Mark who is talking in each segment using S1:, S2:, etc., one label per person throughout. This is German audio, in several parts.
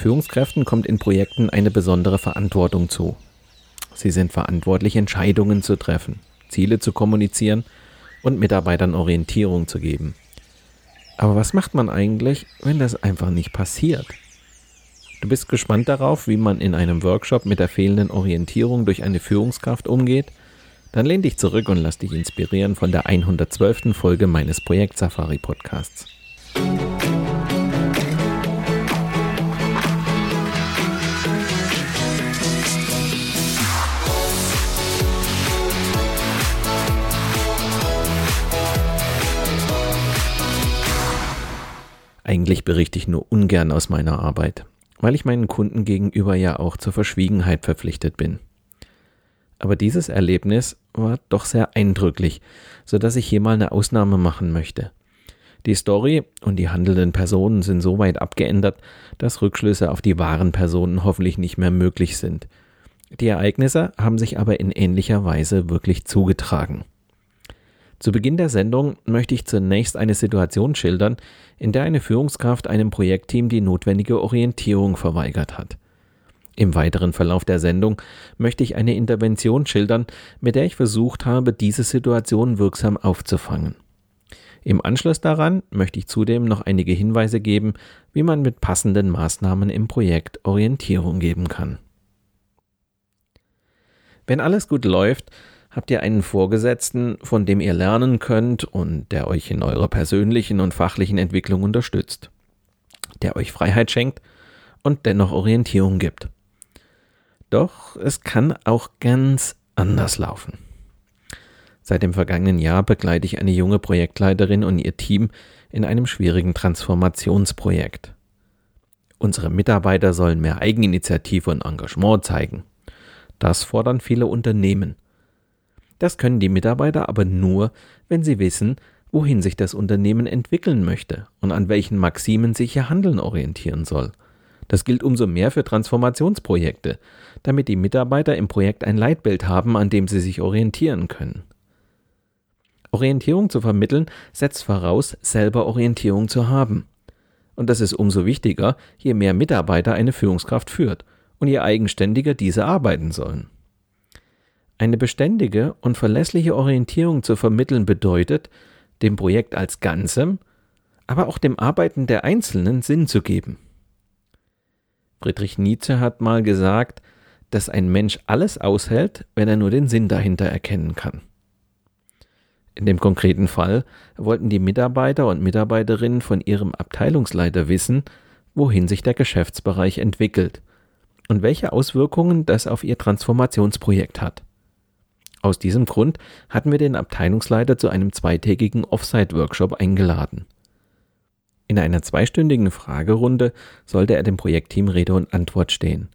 S1: Führungskräften kommt in Projekten eine besondere Verantwortung zu. Sie sind verantwortlich, Entscheidungen zu treffen, Ziele zu kommunizieren und Mitarbeitern Orientierung zu geben. Aber was macht man eigentlich, wenn das einfach nicht passiert? Du bist gespannt darauf, wie man in einem Workshop mit der fehlenden Orientierung durch eine Führungskraft umgeht? Dann lehn dich zurück und lass dich inspirieren von der 112. Folge meines Projekt Safari Podcasts. Eigentlich berichte ich nur ungern aus meiner Arbeit, weil ich meinen Kunden gegenüber ja auch zur Verschwiegenheit verpflichtet bin. Aber dieses Erlebnis war doch sehr eindrücklich, so dass ich hier mal eine Ausnahme machen möchte. Die Story und die handelnden Personen sind so weit abgeändert, dass Rückschlüsse auf die wahren Personen hoffentlich nicht mehr möglich sind. Die Ereignisse haben sich aber in ähnlicher Weise wirklich zugetragen. Zu Beginn der Sendung möchte ich zunächst eine Situation schildern, in der eine Führungskraft einem Projektteam die notwendige Orientierung verweigert hat. Im weiteren Verlauf der Sendung möchte ich eine Intervention schildern, mit der ich versucht habe, diese Situation wirksam aufzufangen. Im Anschluss daran möchte ich zudem noch einige Hinweise geben, wie man mit passenden Maßnahmen im Projekt Orientierung geben kann. Wenn alles gut läuft, Habt ihr einen Vorgesetzten, von dem ihr lernen könnt und der euch in eurer persönlichen und fachlichen Entwicklung unterstützt, der euch Freiheit schenkt und dennoch Orientierung gibt? Doch es kann auch ganz anders laufen. Seit dem vergangenen Jahr begleite ich eine junge Projektleiterin und ihr Team in einem schwierigen Transformationsprojekt. Unsere Mitarbeiter sollen mehr Eigeninitiative und Engagement zeigen. Das fordern viele Unternehmen. Das können die Mitarbeiter aber nur, wenn sie wissen, wohin sich das Unternehmen entwickeln möchte und an welchen Maximen sich ihr Handeln orientieren soll. Das gilt umso mehr für Transformationsprojekte, damit die Mitarbeiter im Projekt ein Leitbild haben, an dem sie sich orientieren können. Orientierung zu vermitteln setzt voraus, selber Orientierung zu haben. Und das ist umso wichtiger, je mehr Mitarbeiter eine Führungskraft führt und je eigenständiger diese arbeiten sollen. Eine beständige und verlässliche Orientierung zu vermitteln bedeutet, dem Projekt als Ganzem, aber auch dem Arbeiten der Einzelnen Sinn zu geben. Friedrich Nietzsche hat mal gesagt, dass ein Mensch alles aushält, wenn er nur den Sinn dahinter erkennen kann. In dem konkreten Fall wollten die Mitarbeiter und Mitarbeiterinnen von ihrem Abteilungsleiter wissen, wohin sich der Geschäftsbereich entwickelt und welche Auswirkungen das auf ihr Transformationsprojekt hat. Aus diesem Grund hatten wir den Abteilungsleiter zu einem zweitägigen Offsite-Workshop eingeladen. In einer zweistündigen Fragerunde sollte er dem Projektteam Rede und Antwort stehen.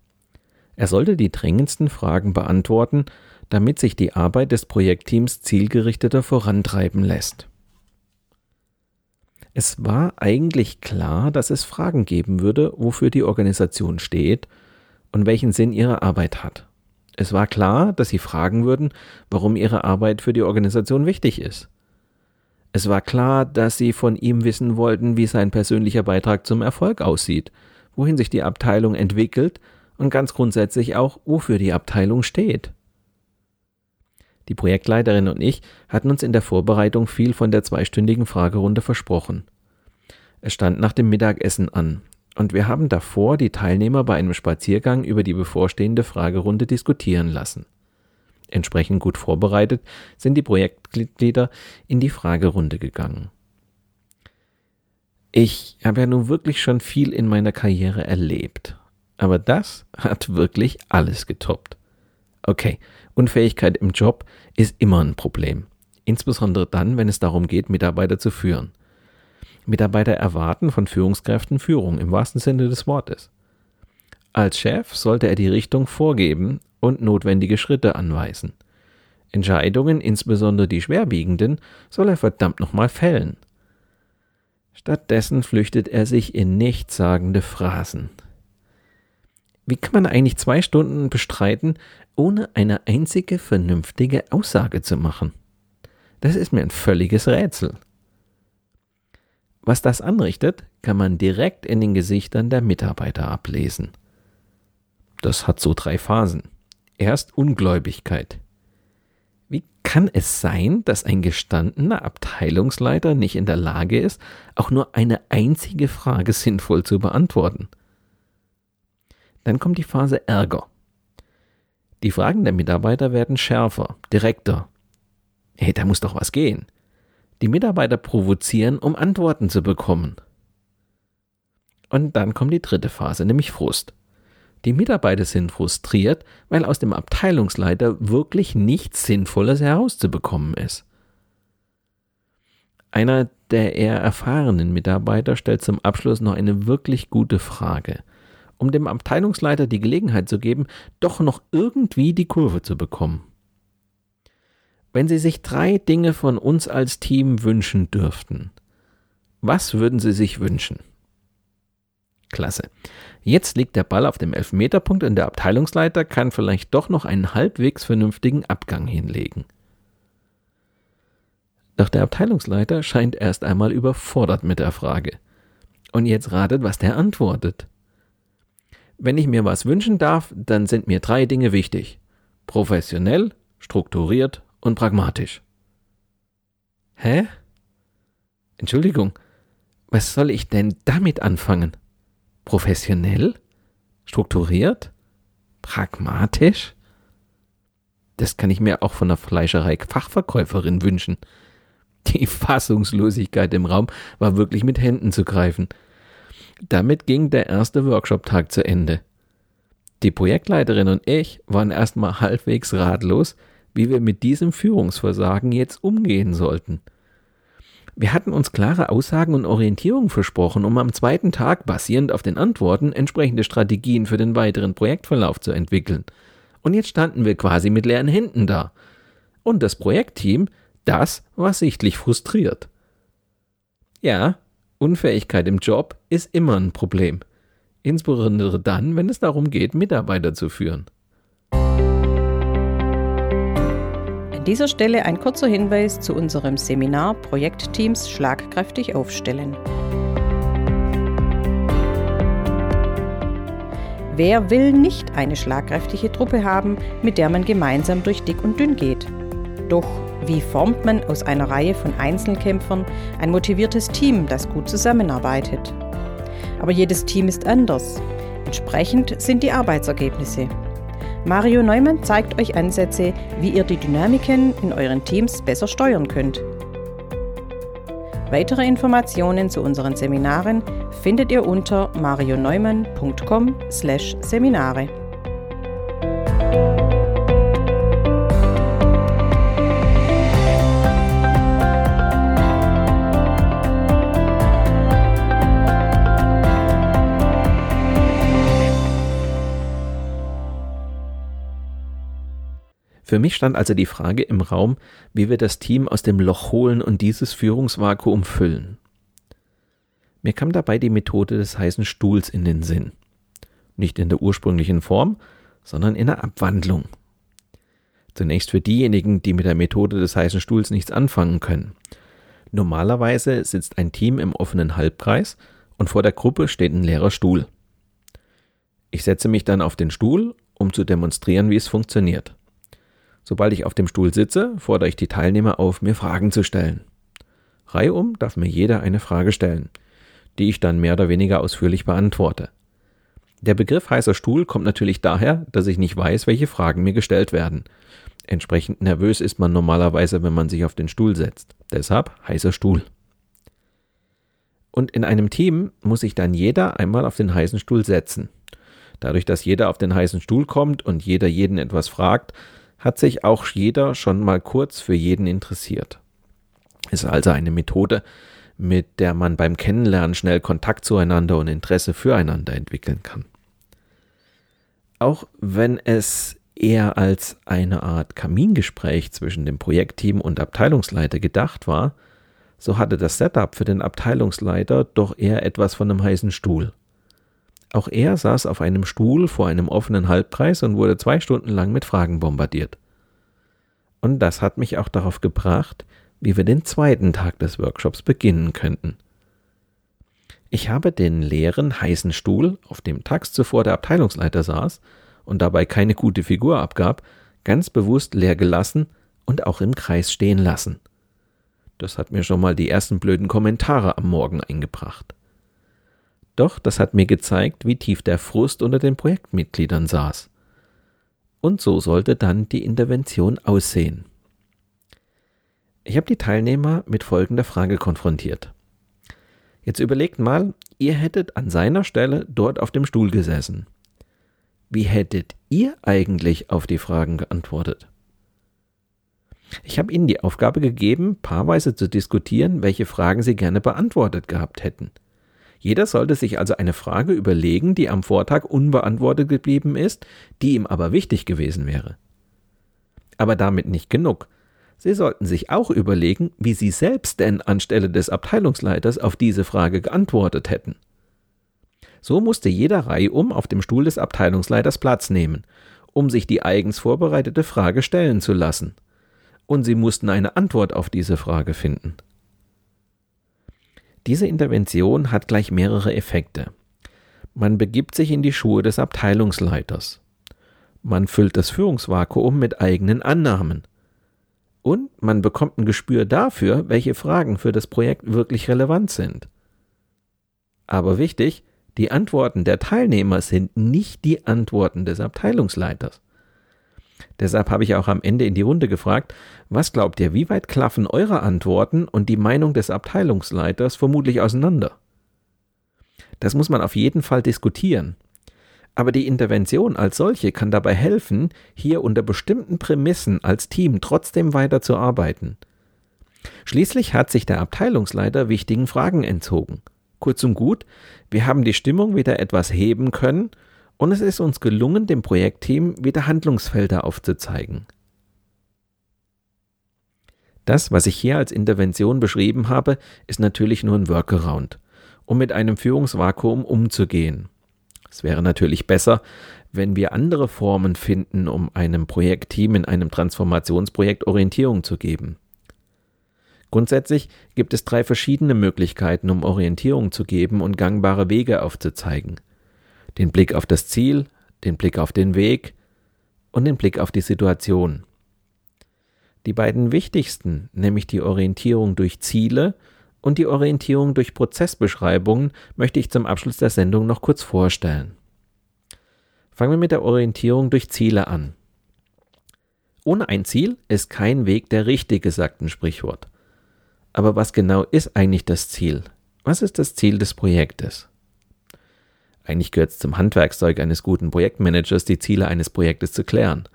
S1: Er sollte die drängendsten Fragen beantworten, damit sich die Arbeit des Projektteams zielgerichteter vorantreiben lässt. Es war eigentlich klar, dass es Fragen geben würde, wofür die Organisation steht und welchen Sinn ihre Arbeit hat. Es war klar, dass sie fragen würden, warum ihre Arbeit für die Organisation wichtig ist. Es war klar, dass sie von ihm wissen wollten, wie sein persönlicher Beitrag zum Erfolg aussieht, wohin sich die Abteilung entwickelt und ganz grundsätzlich auch, wofür die Abteilung steht. Die Projektleiterin und ich hatten uns in der Vorbereitung viel von der zweistündigen Fragerunde versprochen. Es stand nach dem Mittagessen an, und wir haben davor die Teilnehmer bei einem Spaziergang über die bevorstehende Fragerunde diskutieren lassen. Entsprechend gut vorbereitet sind die Projektmitglieder in die Fragerunde gegangen. Ich habe ja nun wirklich schon viel in meiner Karriere erlebt, aber das hat wirklich alles getoppt. Okay, Unfähigkeit im Job ist immer ein Problem, insbesondere dann, wenn es darum geht, Mitarbeiter zu führen. Mitarbeiter erwarten von Führungskräften Führung im wahrsten Sinne des Wortes. Als Chef sollte er die Richtung vorgeben und notwendige Schritte anweisen. Entscheidungen, insbesondere die schwerwiegenden, soll er verdammt nochmal fällen. Stattdessen flüchtet er sich in nichtssagende Phrasen. Wie kann man eigentlich zwei Stunden bestreiten, ohne eine einzige vernünftige Aussage zu machen? Das ist mir ein völliges Rätsel. Was das anrichtet, kann man direkt in den Gesichtern der Mitarbeiter ablesen. Das hat so drei Phasen. Erst Ungläubigkeit. Wie kann es sein, dass ein gestandener Abteilungsleiter nicht in der Lage ist, auch nur eine einzige Frage sinnvoll zu beantworten? Dann kommt die Phase Ärger. Die Fragen der Mitarbeiter werden schärfer, direkter. Hey, da muss doch was gehen. Die Mitarbeiter provozieren, um Antworten zu bekommen. Und dann kommt die dritte Phase, nämlich Frust. Die Mitarbeiter sind frustriert, weil aus dem Abteilungsleiter wirklich nichts Sinnvolles herauszubekommen ist. Einer der eher erfahrenen Mitarbeiter stellt zum Abschluss noch eine wirklich gute Frage, um dem Abteilungsleiter die Gelegenheit zu geben, doch noch irgendwie die Kurve zu bekommen. Wenn Sie sich drei Dinge von uns als Team wünschen dürften, was würden Sie sich wünschen? Klasse. Jetzt liegt der Ball auf dem Elfmeterpunkt und der Abteilungsleiter kann vielleicht doch noch einen halbwegs vernünftigen Abgang hinlegen. Doch der Abteilungsleiter scheint erst einmal überfordert mit der Frage. Und jetzt ratet, was der antwortet. Wenn ich mir was wünschen darf, dann sind mir drei Dinge wichtig. Professionell, strukturiert und pragmatisch. Hä? Entschuldigung, was soll ich denn damit anfangen? Professionell? Strukturiert? Pragmatisch? Das kann ich mir auch von der Fleischerei Fachverkäuferin wünschen. Die Fassungslosigkeit im Raum war wirklich mit Händen zu greifen. Damit ging der erste Workshop-Tag zu Ende. Die Projektleiterin und ich waren erstmal halbwegs ratlos, wie wir mit diesem Führungsversagen jetzt umgehen sollten. Wir hatten uns klare Aussagen und Orientierung versprochen, um am zweiten Tag, basierend auf den Antworten, entsprechende Strategien für den weiteren Projektverlauf zu entwickeln. Und jetzt standen wir quasi mit leeren Händen da. Und das Projektteam, das war sichtlich frustriert. Ja, Unfähigkeit im Job ist immer ein Problem. Insbesondere dann, wenn es darum geht, Mitarbeiter zu führen.
S2: Dieser Stelle ein kurzer Hinweis zu unserem Seminar Projektteams schlagkräftig aufstellen. Wer will nicht eine schlagkräftige Truppe haben, mit der man gemeinsam durch dick und dünn geht? Doch wie formt man aus einer Reihe von Einzelkämpfern ein motiviertes Team, das gut zusammenarbeitet? Aber jedes Team ist anders. Entsprechend sind die Arbeitsergebnisse. Mario Neumann zeigt euch Ansätze, wie ihr die Dynamiken in euren Teams besser steuern könnt. Weitere Informationen zu unseren Seminaren findet ihr unter marioneumann.com/Seminare.
S1: Für mich stand also die Frage im Raum, wie wir das Team aus dem Loch holen und dieses Führungsvakuum füllen. Mir kam dabei die Methode des heißen Stuhls in den Sinn. Nicht in der ursprünglichen Form, sondern in der Abwandlung. Zunächst für diejenigen, die mit der Methode des heißen Stuhls nichts anfangen können. Normalerweise sitzt ein Team im offenen Halbkreis und vor der Gruppe steht ein leerer Stuhl. Ich setze mich dann auf den Stuhl, um zu demonstrieren, wie es funktioniert. Sobald ich auf dem Stuhl sitze, fordere ich die Teilnehmer auf, mir Fragen zu stellen. Reihum darf mir jeder eine Frage stellen, die ich dann mehr oder weniger ausführlich beantworte. Der Begriff heißer Stuhl kommt natürlich daher, dass ich nicht weiß, welche Fragen mir gestellt werden. Entsprechend nervös ist man normalerweise, wenn man sich auf den Stuhl setzt. Deshalb heißer Stuhl. Und in einem Team muss sich dann jeder einmal auf den heißen Stuhl setzen. Dadurch, dass jeder auf den heißen Stuhl kommt und jeder jeden etwas fragt, hat sich auch jeder schon mal kurz für jeden interessiert. Ist also eine Methode, mit der man beim Kennenlernen schnell Kontakt zueinander und Interesse füreinander entwickeln kann. Auch wenn es eher als eine Art Kamingespräch zwischen dem Projektteam und Abteilungsleiter gedacht war, so hatte das Setup für den Abteilungsleiter doch eher etwas von einem heißen Stuhl. Auch er saß auf einem Stuhl vor einem offenen Halbkreis und wurde zwei Stunden lang mit Fragen bombardiert. Und das hat mich auch darauf gebracht, wie wir den zweiten Tag des Workshops beginnen könnten. Ich habe den leeren, heißen Stuhl, auf dem tags zuvor der Abteilungsleiter saß und dabei keine gute Figur abgab, ganz bewusst leer gelassen und auch im Kreis stehen lassen. Das hat mir schon mal die ersten blöden Kommentare am Morgen eingebracht. Doch das hat mir gezeigt, wie tief der Frust unter den Projektmitgliedern saß. Und so sollte dann die Intervention aussehen. Ich habe die Teilnehmer mit folgender Frage konfrontiert. Jetzt überlegt mal, ihr hättet an seiner Stelle dort auf dem Stuhl gesessen. Wie hättet ihr eigentlich auf die Fragen geantwortet? Ich habe Ihnen die Aufgabe gegeben, paarweise zu diskutieren, welche Fragen Sie gerne beantwortet gehabt hätten. Jeder sollte sich also eine Frage überlegen, die am Vortag unbeantwortet geblieben ist, die ihm aber wichtig gewesen wäre. Aber damit nicht genug. Sie sollten sich auch überlegen, wie Sie selbst denn anstelle des Abteilungsleiters auf diese Frage geantwortet hätten. So musste jeder reihum auf dem Stuhl des Abteilungsleiters Platz nehmen, um sich die eigens vorbereitete Frage stellen zu lassen. Und sie mussten eine Antwort auf diese Frage finden. Diese Intervention hat gleich mehrere Effekte. Man begibt sich in die Schuhe des Abteilungsleiters. Man füllt das Führungsvakuum mit eigenen Annahmen. Und man bekommt ein Gespür dafür, welche Fragen für das Projekt wirklich relevant sind. Aber wichtig, die Antworten der Teilnehmer sind nicht die Antworten des Abteilungsleiters. Deshalb habe ich auch am Ende in die Runde gefragt, was glaubt ihr, wie weit klaffen eure Antworten und die Meinung des Abteilungsleiters vermutlich auseinander? Das muss man auf jeden Fall diskutieren. Aber die Intervention als solche kann dabei helfen, hier unter bestimmten Prämissen als Team trotzdem weiter zu arbeiten. Schließlich hat sich der Abteilungsleiter wichtigen Fragen entzogen. Kurz und gut, wir haben die Stimmung wieder etwas heben können und es ist uns gelungen, dem Projektteam wieder Handlungsfelder aufzuzeigen. Das, was ich hier als Intervention beschrieben habe, ist natürlich nur ein Workaround, um mit einem Führungsvakuum umzugehen. Es wäre natürlich besser, wenn wir andere Formen finden, um einem Projektteam in einem Transformationsprojekt Orientierung zu geben. Grundsätzlich gibt es drei verschiedene Möglichkeiten, um Orientierung zu geben und gangbare Wege aufzuzeigen den Blick auf das Ziel, den Blick auf den Weg und den Blick auf die Situation. Die beiden wichtigsten, nämlich die Orientierung durch Ziele und die Orientierung durch Prozessbeschreibungen, möchte ich zum Abschluss der Sendung noch kurz vorstellen. Fangen wir mit der Orientierung durch Ziele an. Ohne ein Ziel ist kein Weg der richtige, sagt ein Sprichwort. Aber was genau ist eigentlich das Ziel? Was ist das Ziel des Projektes? Eigentlich gehört es zum Handwerkszeug eines guten Projektmanagers, die Ziele eines Projektes zu klären.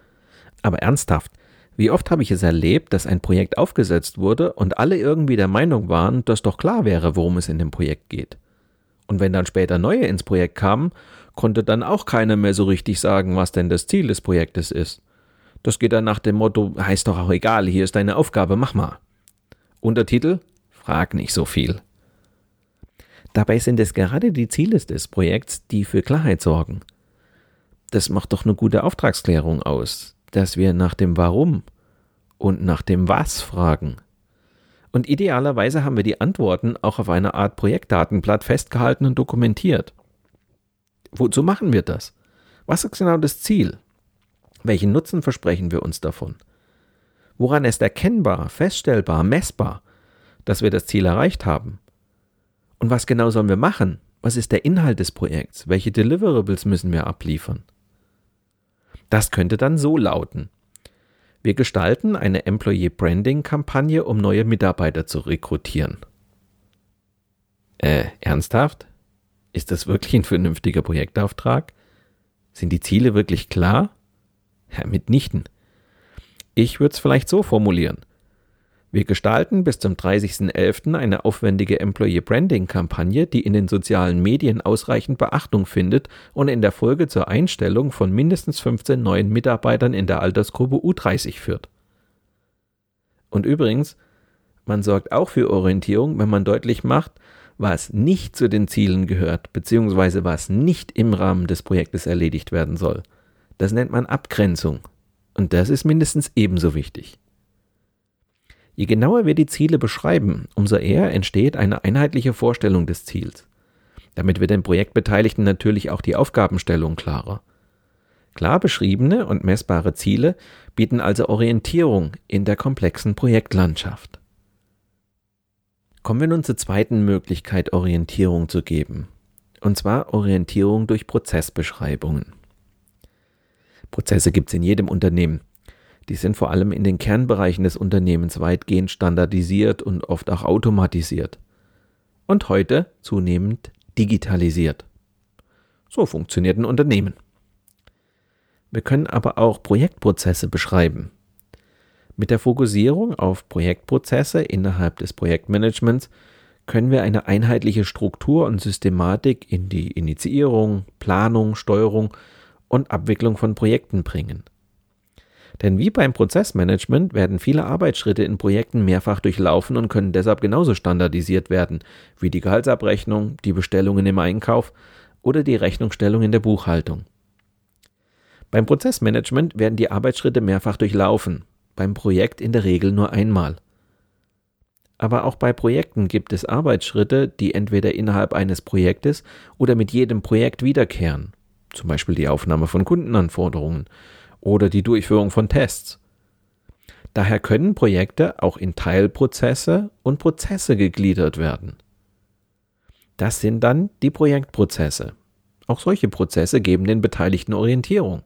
S1: Aber ernsthaft, wie oft habe ich es erlebt, dass ein Projekt aufgesetzt wurde und alle irgendwie der Meinung waren, dass doch klar wäre, worum es in dem Projekt geht. Und wenn dann später neue ins Projekt kamen, konnte dann auch keiner mehr so richtig sagen, was denn das Ziel des Projektes ist. Das geht dann nach dem Motto, heißt doch auch egal, hier ist deine Aufgabe, mach mal. Untertitel? Frag nicht so viel. Dabei sind es gerade die Ziele des Projekts, die für Klarheit sorgen. Das macht doch eine gute Auftragsklärung aus, dass wir nach dem Warum und nach dem Was fragen. Und idealerweise haben wir die Antworten auch auf einer Art Projektdatenblatt festgehalten und dokumentiert. Wozu machen wir das? Was ist genau das Ziel? Welchen Nutzen versprechen wir uns davon? Woran ist erkennbar, feststellbar, messbar, dass wir das Ziel erreicht haben? Und was genau sollen wir machen? Was ist der Inhalt des Projekts? Welche Deliverables müssen wir abliefern? Das könnte dann so lauten. Wir gestalten eine Employee Branding Kampagne, um neue Mitarbeiter zu rekrutieren. Äh, ernsthaft? Ist das wirklich ein vernünftiger Projektauftrag? Sind die Ziele wirklich klar? Ja, mitnichten. Ich würde es vielleicht so formulieren. Wir gestalten bis zum 30.11. eine aufwendige Employee Branding Kampagne, die in den sozialen Medien ausreichend Beachtung findet und in der Folge zur Einstellung von mindestens 15 neuen Mitarbeitern in der Altersgruppe U30 führt. Und übrigens, man sorgt auch für Orientierung, wenn man deutlich macht, was nicht zu den Zielen gehört, beziehungsweise was nicht im Rahmen des Projektes erledigt werden soll. Das nennt man Abgrenzung. Und das ist mindestens ebenso wichtig. Je genauer wir die Ziele beschreiben, umso eher entsteht eine einheitliche Vorstellung des Ziels. Damit wird den Projektbeteiligten natürlich auch die Aufgabenstellung klarer. Klar beschriebene und messbare Ziele bieten also Orientierung in der komplexen Projektlandschaft. Kommen wir nun zur zweiten Möglichkeit, Orientierung zu geben. Und zwar Orientierung durch Prozessbeschreibungen. Prozesse gibt es in jedem Unternehmen. Die sind vor allem in den Kernbereichen des Unternehmens weitgehend standardisiert und oft auch automatisiert. Und heute zunehmend digitalisiert. So funktioniert ein Unternehmen. Wir können aber auch Projektprozesse beschreiben. Mit der Fokussierung auf Projektprozesse innerhalb des Projektmanagements können wir eine einheitliche Struktur und Systematik in die Initiierung, Planung, Steuerung und Abwicklung von Projekten bringen. Denn wie beim Prozessmanagement werden viele Arbeitsschritte in Projekten mehrfach durchlaufen und können deshalb genauso standardisiert werden wie die Gehaltsabrechnung, die Bestellungen im Einkauf oder die Rechnungsstellung in der Buchhaltung. Beim Prozessmanagement werden die Arbeitsschritte mehrfach durchlaufen, beim Projekt in der Regel nur einmal. Aber auch bei Projekten gibt es Arbeitsschritte, die entweder innerhalb eines Projektes oder mit jedem Projekt wiederkehren, zum Beispiel die Aufnahme von Kundenanforderungen oder die Durchführung von Tests. Daher können Projekte auch in Teilprozesse und Prozesse gegliedert werden. Das sind dann die Projektprozesse. Auch solche Prozesse geben den Beteiligten Orientierung.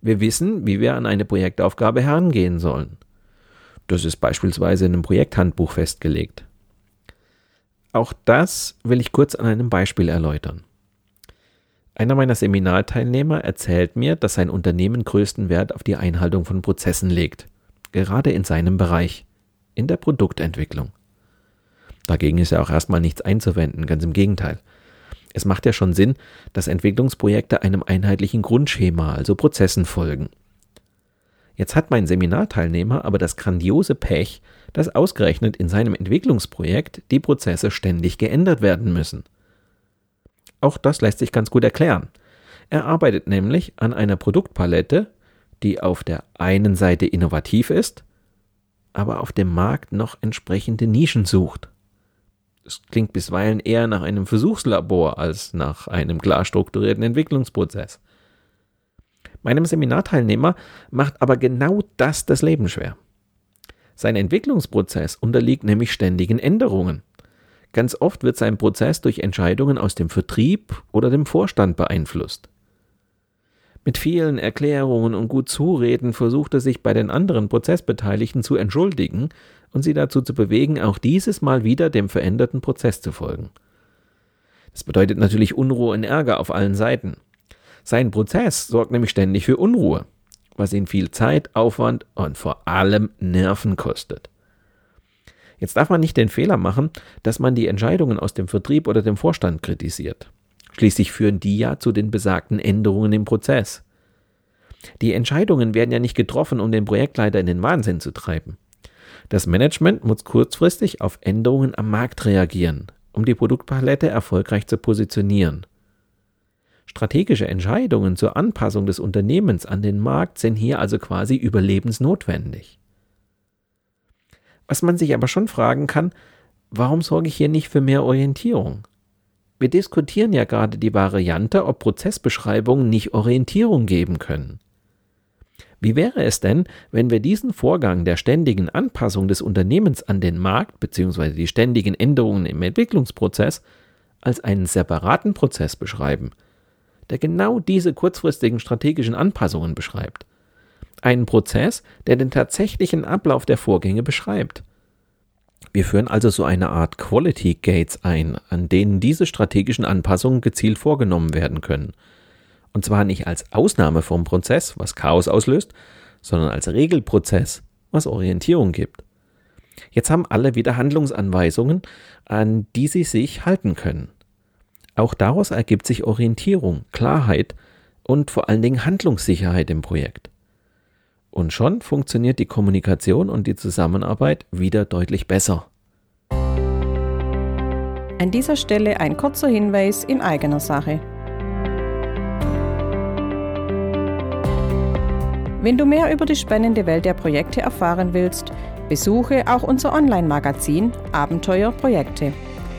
S1: Wir wissen, wie wir an eine Projektaufgabe herangehen sollen. Das ist beispielsweise in einem Projekthandbuch festgelegt. Auch das will ich kurz an einem Beispiel erläutern. Einer meiner Seminarteilnehmer erzählt mir, dass sein Unternehmen größten Wert auf die Einhaltung von Prozessen legt, gerade in seinem Bereich, in der Produktentwicklung. Dagegen ist ja auch erstmal nichts einzuwenden, ganz im Gegenteil. Es macht ja schon Sinn, dass Entwicklungsprojekte einem einheitlichen Grundschema, also Prozessen folgen. Jetzt hat mein Seminarteilnehmer aber das grandiose Pech, dass ausgerechnet in seinem Entwicklungsprojekt die Prozesse ständig geändert werden müssen. Auch das lässt sich ganz gut erklären. Er arbeitet nämlich an einer Produktpalette, die auf der einen Seite innovativ ist, aber auf dem Markt noch entsprechende Nischen sucht. Es klingt bisweilen eher nach einem Versuchslabor als nach einem klar strukturierten Entwicklungsprozess. Meinem Seminarteilnehmer macht aber genau das das Leben schwer. Sein Entwicklungsprozess unterliegt nämlich ständigen Änderungen. Ganz oft wird sein Prozess durch Entscheidungen aus dem Vertrieb oder dem Vorstand beeinflusst. Mit vielen Erklärungen und gut Zureden versucht er sich bei den anderen Prozessbeteiligten zu entschuldigen und sie dazu zu bewegen, auch dieses Mal wieder dem veränderten Prozess zu folgen. Das bedeutet natürlich Unruhe und Ärger auf allen Seiten. Sein Prozess sorgt nämlich ständig für Unruhe, was ihn viel Zeit, Aufwand und vor allem Nerven kostet. Jetzt darf man nicht den Fehler machen, dass man die Entscheidungen aus dem Vertrieb oder dem Vorstand kritisiert. Schließlich führen die ja zu den besagten Änderungen im Prozess. Die Entscheidungen werden ja nicht getroffen, um den Projektleiter in den Wahnsinn zu treiben. Das Management muss kurzfristig auf Änderungen am Markt reagieren, um die Produktpalette erfolgreich zu positionieren. Strategische Entscheidungen zur Anpassung des Unternehmens an den Markt sind hier also quasi überlebensnotwendig. Was man sich aber schon fragen kann, warum sorge ich hier nicht für mehr Orientierung? Wir diskutieren ja gerade die Variante, ob Prozessbeschreibungen nicht Orientierung geben können. Wie wäre es denn, wenn wir diesen Vorgang der ständigen Anpassung des Unternehmens an den Markt bzw. die ständigen Änderungen im Entwicklungsprozess als einen separaten Prozess beschreiben, der genau diese kurzfristigen strategischen Anpassungen beschreibt? Einen Prozess, der den tatsächlichen Ablauf der Vorgänge beschreibt. Wir führen also so eine Art Quality Gates ein, an denen diese strategischen Anpassungen gezielt vorgenommen werden können. Und zwar nicht als Ausnahme vom Prozess, was Chaos auslöst, sondern als Regelprozess, was Orientierung gibt. Jetzt haben alle wieder Handlungsanweisungen, an die sie sich halten können. Auch daraus ergibt sich Orientierung, Klarheit und vor allen Dingen Handlungssicherheit im Projekt. Und schon funktioniert die Kommunikation und die Zusammenarbeit wieder deutlich besser.
S2: An dieser Stelle ein kurzer Hinweis in eigener Sache. Wenn du mehr über die spannende Welt der Projekte erfahren willst, besuche auch unser Online-Magazin Abenteuer Projekte.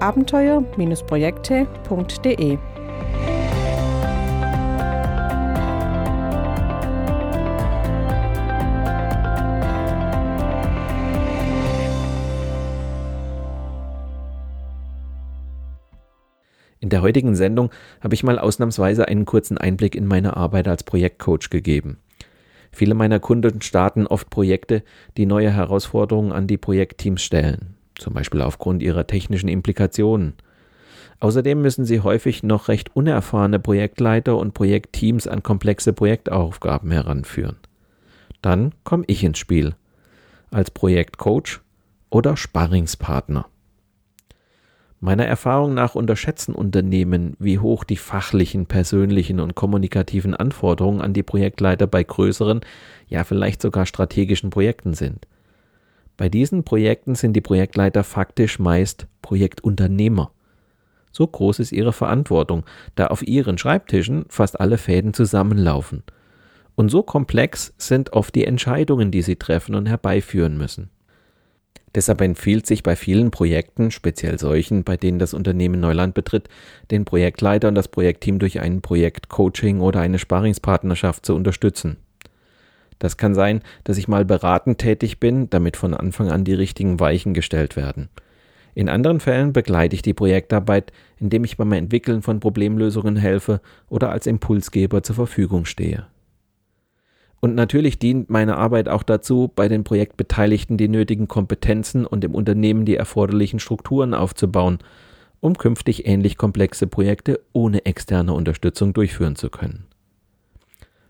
S2: abenteuer-projekte.de.
S1: In der heutigen Sendung habe ich mal ausnahmsweise einen kurzen Einblick in meine Arbeit als Projektcoach gegeben. Viele meiner Kunden starten oft Projekte, die neue Herausforderungen an die Projektteams stellen zum Beispiel aufgrund ihrer technischen Implikationen. Außerdem müssen sie häufig noch recht unerfahrene Projektleiter und Projektteams an komplexe Projektaufgaben heranführen. Dann komme ich ins Spiel als Projektcoach oder Sparringspartner. Meiner Erfahrung nach unterschätzen Unternehmen, wie hoch die fachlichen, persönlichen und kommunikativen Anforderungen an die Projektleiter bei größeren, ja vielleicht sogar strategischen Projekten sind. Bei diesen Projekten sind die Projektleiter faktisch meist Projektunternehmer. So groß ist ihre Verantwortung, da auf ihren Schreibtischen fast alle Fäden zusammenlaufen. Und so komplex sind oft die Entscheidungen, die sie treffen und herbeiführen müssen. Deshalb empfiehlt sich bei vielen Projekten, speziell solchen, bei denen das Unternehmen Neuland betritt, den Projektleiter und das Projektteam durch ein Projektcoaching oder eine Sparingspartnerschaft zu unterstützen. Das kann sein, dass ich mal beratend tätig bin, damit von Anfang an die richtigen Weichen gestellt werden. In anderen Fällen begleite ich die Projektarbeit, indem ich beim Entwickeln von Problemlösungen helfe oder als Impulsgeber zur Verfügung stehe. Und natürlich dient meine Arbeit auch dazu, bei den Projektbeteiligten die nötigen Kompetenzen und im Unternehmen die erforderlichen Strukturen aufzubauen, um künftig ähnlich komplexe Projekte ohne externe Unterstützung durchführen zu können.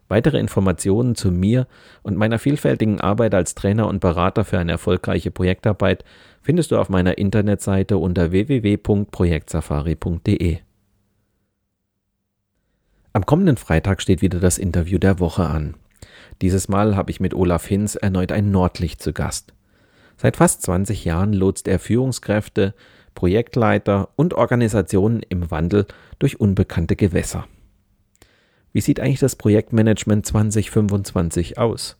S1: Weitere Informationen zu mir und meiner vielfältigen Arbeit als Trainer und Berater für eine erfolgreiche Projektarbeit findest du auf meiner Internetseite unter www.projektsafari.de. Am kommenden Freitag steht wieder das Interview der Woche an. Dieses Mal habe ich mit Olaf Hinz erneut ein Nordlicht zu Gast. Seit fast 20 Jahren lotst er Führungskräfte, Projektleiter und Organisationen im Wandel durch unbekannte Gewässer. Wie sieht eigentlich das Projektmanagement 2025 aus?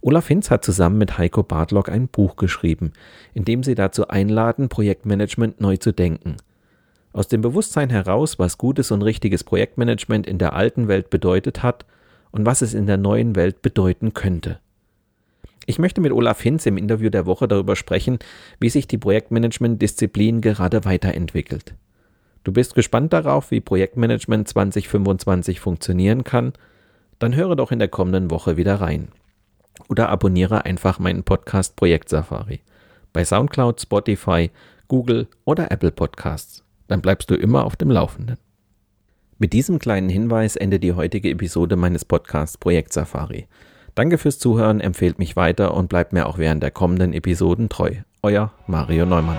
S1: Olaf Hinz hat zusammen mit Heiko Bartlock ein Buch geschrieben, in dem sie dazu einladen, Projektmanagement neu zu denken. Aus dem Bewusstsein heraus, was gutes und richtiges Projektmanagement in der alten Welt bedeutet hat und was es in der neuen Welt bedeuten könnte. Ich möchte mit Olaf Hinz im Interview der Woche darüber sprechen, wie sich die Projektmanagement-Disziplin gerade weiterentwickelt. Du bist gespannt darauf, wie Projektmanagement 2025 funktionieren kann? Dann höre doch in der kommenden Woche wieder rein. Oder abonniere einfach meinen Podcast Projekt Safari bei SoundCloud, Spotify, Google oder Apple Podcasts. Dann bleibst du immer auf dem Laufenden. Mit diesem kleinen Hinweis endet die heutige Episode meines Podcasts Projekt Safari. Danke fürs Zuhören, empfehlt mich weiter und bleibt mir auch während der kommenden Episoden treu. Euer Mario Neumann.